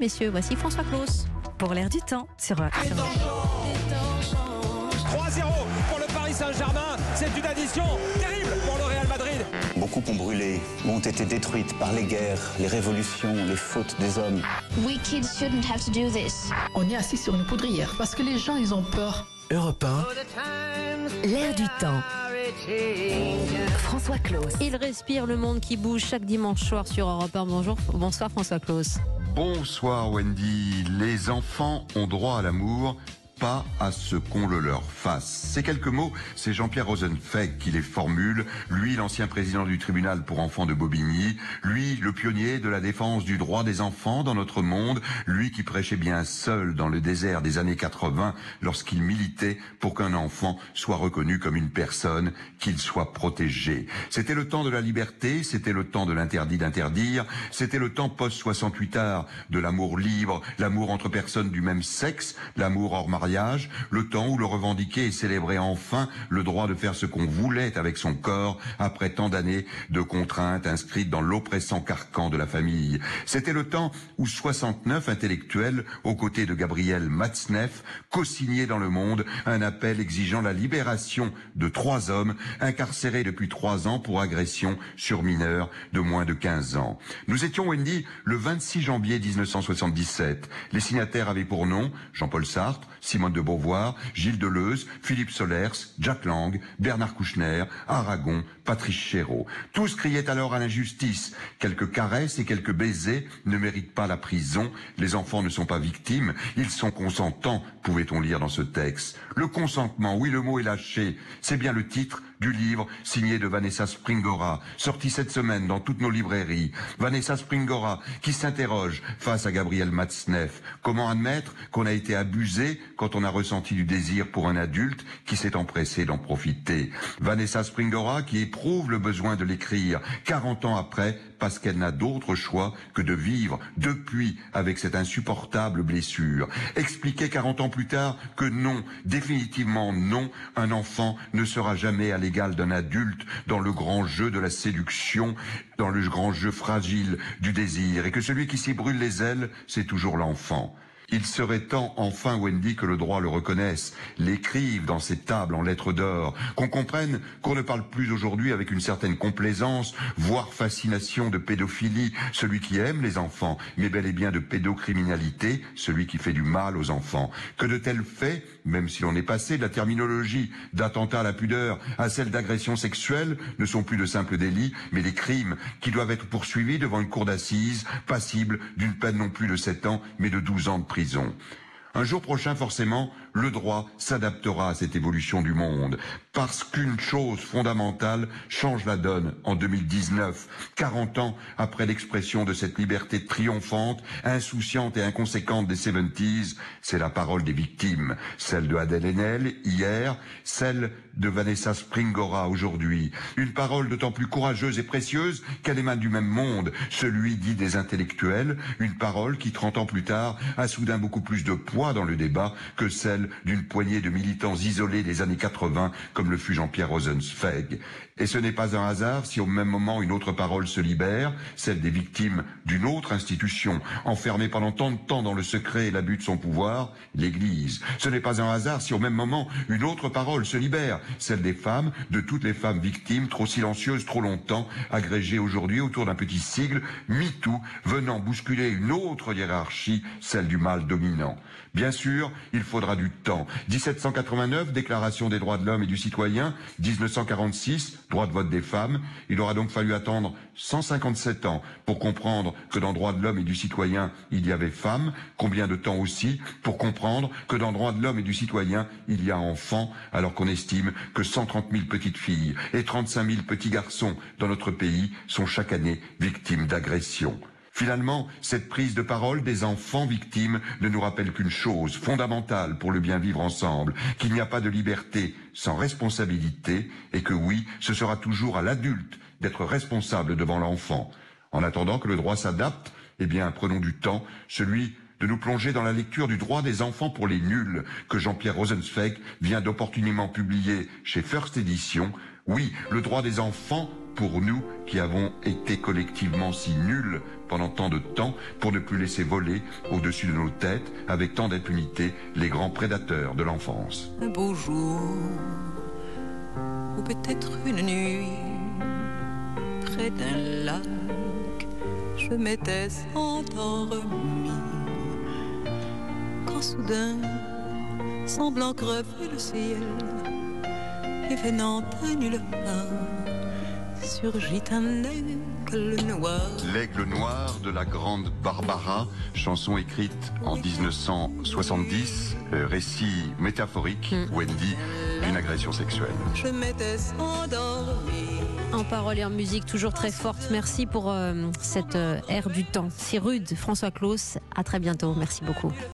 messieurs, voici François Claus. Pour l'air du temps sur, sur... 3-0 pour le Paris Saint-Germain. C'est une addition terrible pour le Real Madrid. Beaucoup ont brûlé, ont été détruites par les guerres, les révolutions, les fautes des hommes. We kids shouldn't have to do this. On est assis sur une poudrière parce que les gens, ils ont peur. Europe 1. L'air du temps. François Claus. Il respire le monde qui bouge chaque dimanche soir sur Europe 1. Bonjour, bonsoir François Claus. Bonsoir Wendy. Les enfants ont droit à l'amour, pas à ce qu'on le leur fasse. Ces quelques mots, c'est Jean-Pierre Rosenfeld qui les formule, lui l'ancien président du tribunal pour enfants de Bobigny, lui le pionnier de la défense du droit des enfants dans notre monde, lui qui prêchait bien seul dans le désert des années 80 lorsqu'il militait pour qu'un enfant soit reconnu comme une personne, qu'il soit protégé. C'était le temps de la liberté, c'était le temps de l'interdit d'interdire, c'était le temps post-68 art de l'amour libre, l'amour entre personnes du même sexe, l'amour hors mariage, le temps où le revendiquer et célébrer enfin le droit de faire ce qu'on voulait avec son corps après tant d'années de contraintes inscrites dans l'oppressant carcan de la famille. C'était le temps où 69 intellectuels, aux côtés de Gabriel Matzneff, co-signaient dans le monde un appel exigeant la libération de trois hommes incarcérés depuis trois ans pour agression sur mineurs de moins de 15 ans. Nous étions, Wendy, le 26 janvier 1977. Les signataires avaient pour nom Jean-Paul Sartre, De Beauvoir, Gilles Deleuze, Philippe Solers, Jack Lang, Bernard Kouchner, Aragon, Patrice Chéreau. Tous criaient alors à l'injustice. Quelques caresses et quelques baisers ne méritent pas la prison. Les enfants ne sont pas victimes, ils sont consentants, pouvait-on lire dans ce texte. Le consentement, oui, le mot est lâché. C'est bien le titre du livre signé de Vanessa Springora, sorti cette semaine dans toutes nos librairies. Vanessa Springora, qui s'interroge face à Gabriel Matzneff. Comment admettre qu'on a été abusé quand on a ressenti du désir pour un adulte qui s'est empressé d'en profiter Vanessa Springora, qui éprouve le besoin de l'écrire 40 ans après, parce qu'elle n'a d'autre choix que de vivre depuis avec cette insupportable blessure. Expliquer 40 ans plus tard que non, définitivement non, un enfant ne sera jamais à l'égal d'un adulte dans le grand jeu de la séduction, dans le grand jeu fragile du désir, et que celui qui s'y brûle les ailes, c'est toujours l'enfant. Il serait temps enfin, Wendy, que le droit le reconnaisse, l'écrive dans ses tables en lettres d'or, qu'on comprenne qu'on ne parle plus aujourd'hui avec une certaine complaisance, voire fascination de pédophilie, celui qui aime les enfants, mais bel et bien de pédocriminalité, celui qui fait du mal aux enfants. Que de tels faits, même si l'on est passé de la terminologie d'attentat à la pudeur à celle d'agression sexuelle, ne sont plus de simples délits, mais des crimes qui doivent être poursuivis devant une cour d'assises, passibles d'une peine non plus de 7 ans, mais de 12 ans de prison prison. Un jour prochain, forcément, le droit s'adaptera à cette évolution du monde, parce qu'une chose fondamentale change la donne en 2019, 40 ans après l'expression de cette liberté triomphante, insouciante et inconséquente des 70s, c'est la parole des victimes, celle de Adèle Haenel hier, celle de Vanessa Springora aujourd'hui, une parole d'autant plus courageuse et précieuse qu'elle émane du même monde, celui dit des intellectuels, une parole qui 30 ans plus tard a soudain beaucoup plus de poids dans le débat que celle d'une poignée de militants isolés des années 80 comme le fut Jean-Pierre Rosenzweig. Et ce n'est pas un hasard si au même moment une autre parole se libère, celle des victimes d'une autre institution, enfermée pendant tant de temps dans le secret et l'abus de son pouvoir, l'Église. Ce n'est pas un hasard si au même moment une autre parole se libère, celle des femmes, de toutes les femmes victimes, trop silencieuses trop longtemps, agrégées aujourd'hui autour d'un petit sigle, MeToo, venant bousculer une autre hiérarchie, celle du mal dominant. Bien sûr, il faudra du temps. 1789, Déclaration des droits de l'homme et du citoyen. 1946, droit de vote des femmes. Il aura donc fallu attendre 157 ans pour comprendre que dans droit de l'homme et du citoyen, il y avait femmes. Combien de temps aussi pour comprendre que dans droit de l'homme et du citoyen, il y a enfants, alors qu'on estime que 130 000 petites filles et 35 000 petits garçons dans notre pays sont chaque année victimes d'agressions. Finalement, cette prise de parole des enfants victimes ne nous rappelle qu'une chose fondamentale pour le bien vivre ensemble, qu'il n'y a pas de liberté sans responsabilité et que oui, ce sera toujours à l'adulte d'être responsable devant l'enfant. En attendant que le droit s'adapte, eh bien, prenons du temps, celui de nous plonger dans la lecture du droit des enfants pour les nuls que Jean-Pierre Rosenzweig vient d'opportunément publier chez First Edition. Oui, le droit des enfants pour nous qui avons été collectivement si nuls pendant tant de temps pour ne plus laisser voler au-dessus de nos têtes avec tant d'impunité les grands prédateurs de l'enfance. Un beau jour, ou peut-être une nuit, près d'un lac, je m'étais endormi. Quand soudain, semblant crever le ciel, et venant à nulle part, surgit un aigle noir. L'aigle noir de la grande Barbara, chanson écrite en 1970, euh, récit métaphorique, Wendy, d'une agression sexuelle. Je m'étais endormi. En parole et en musique, toujours très forte. Merci pour euh, cette euh, ère du temps. Si rude, François Claus. À très bientôt. Merci beaucoup.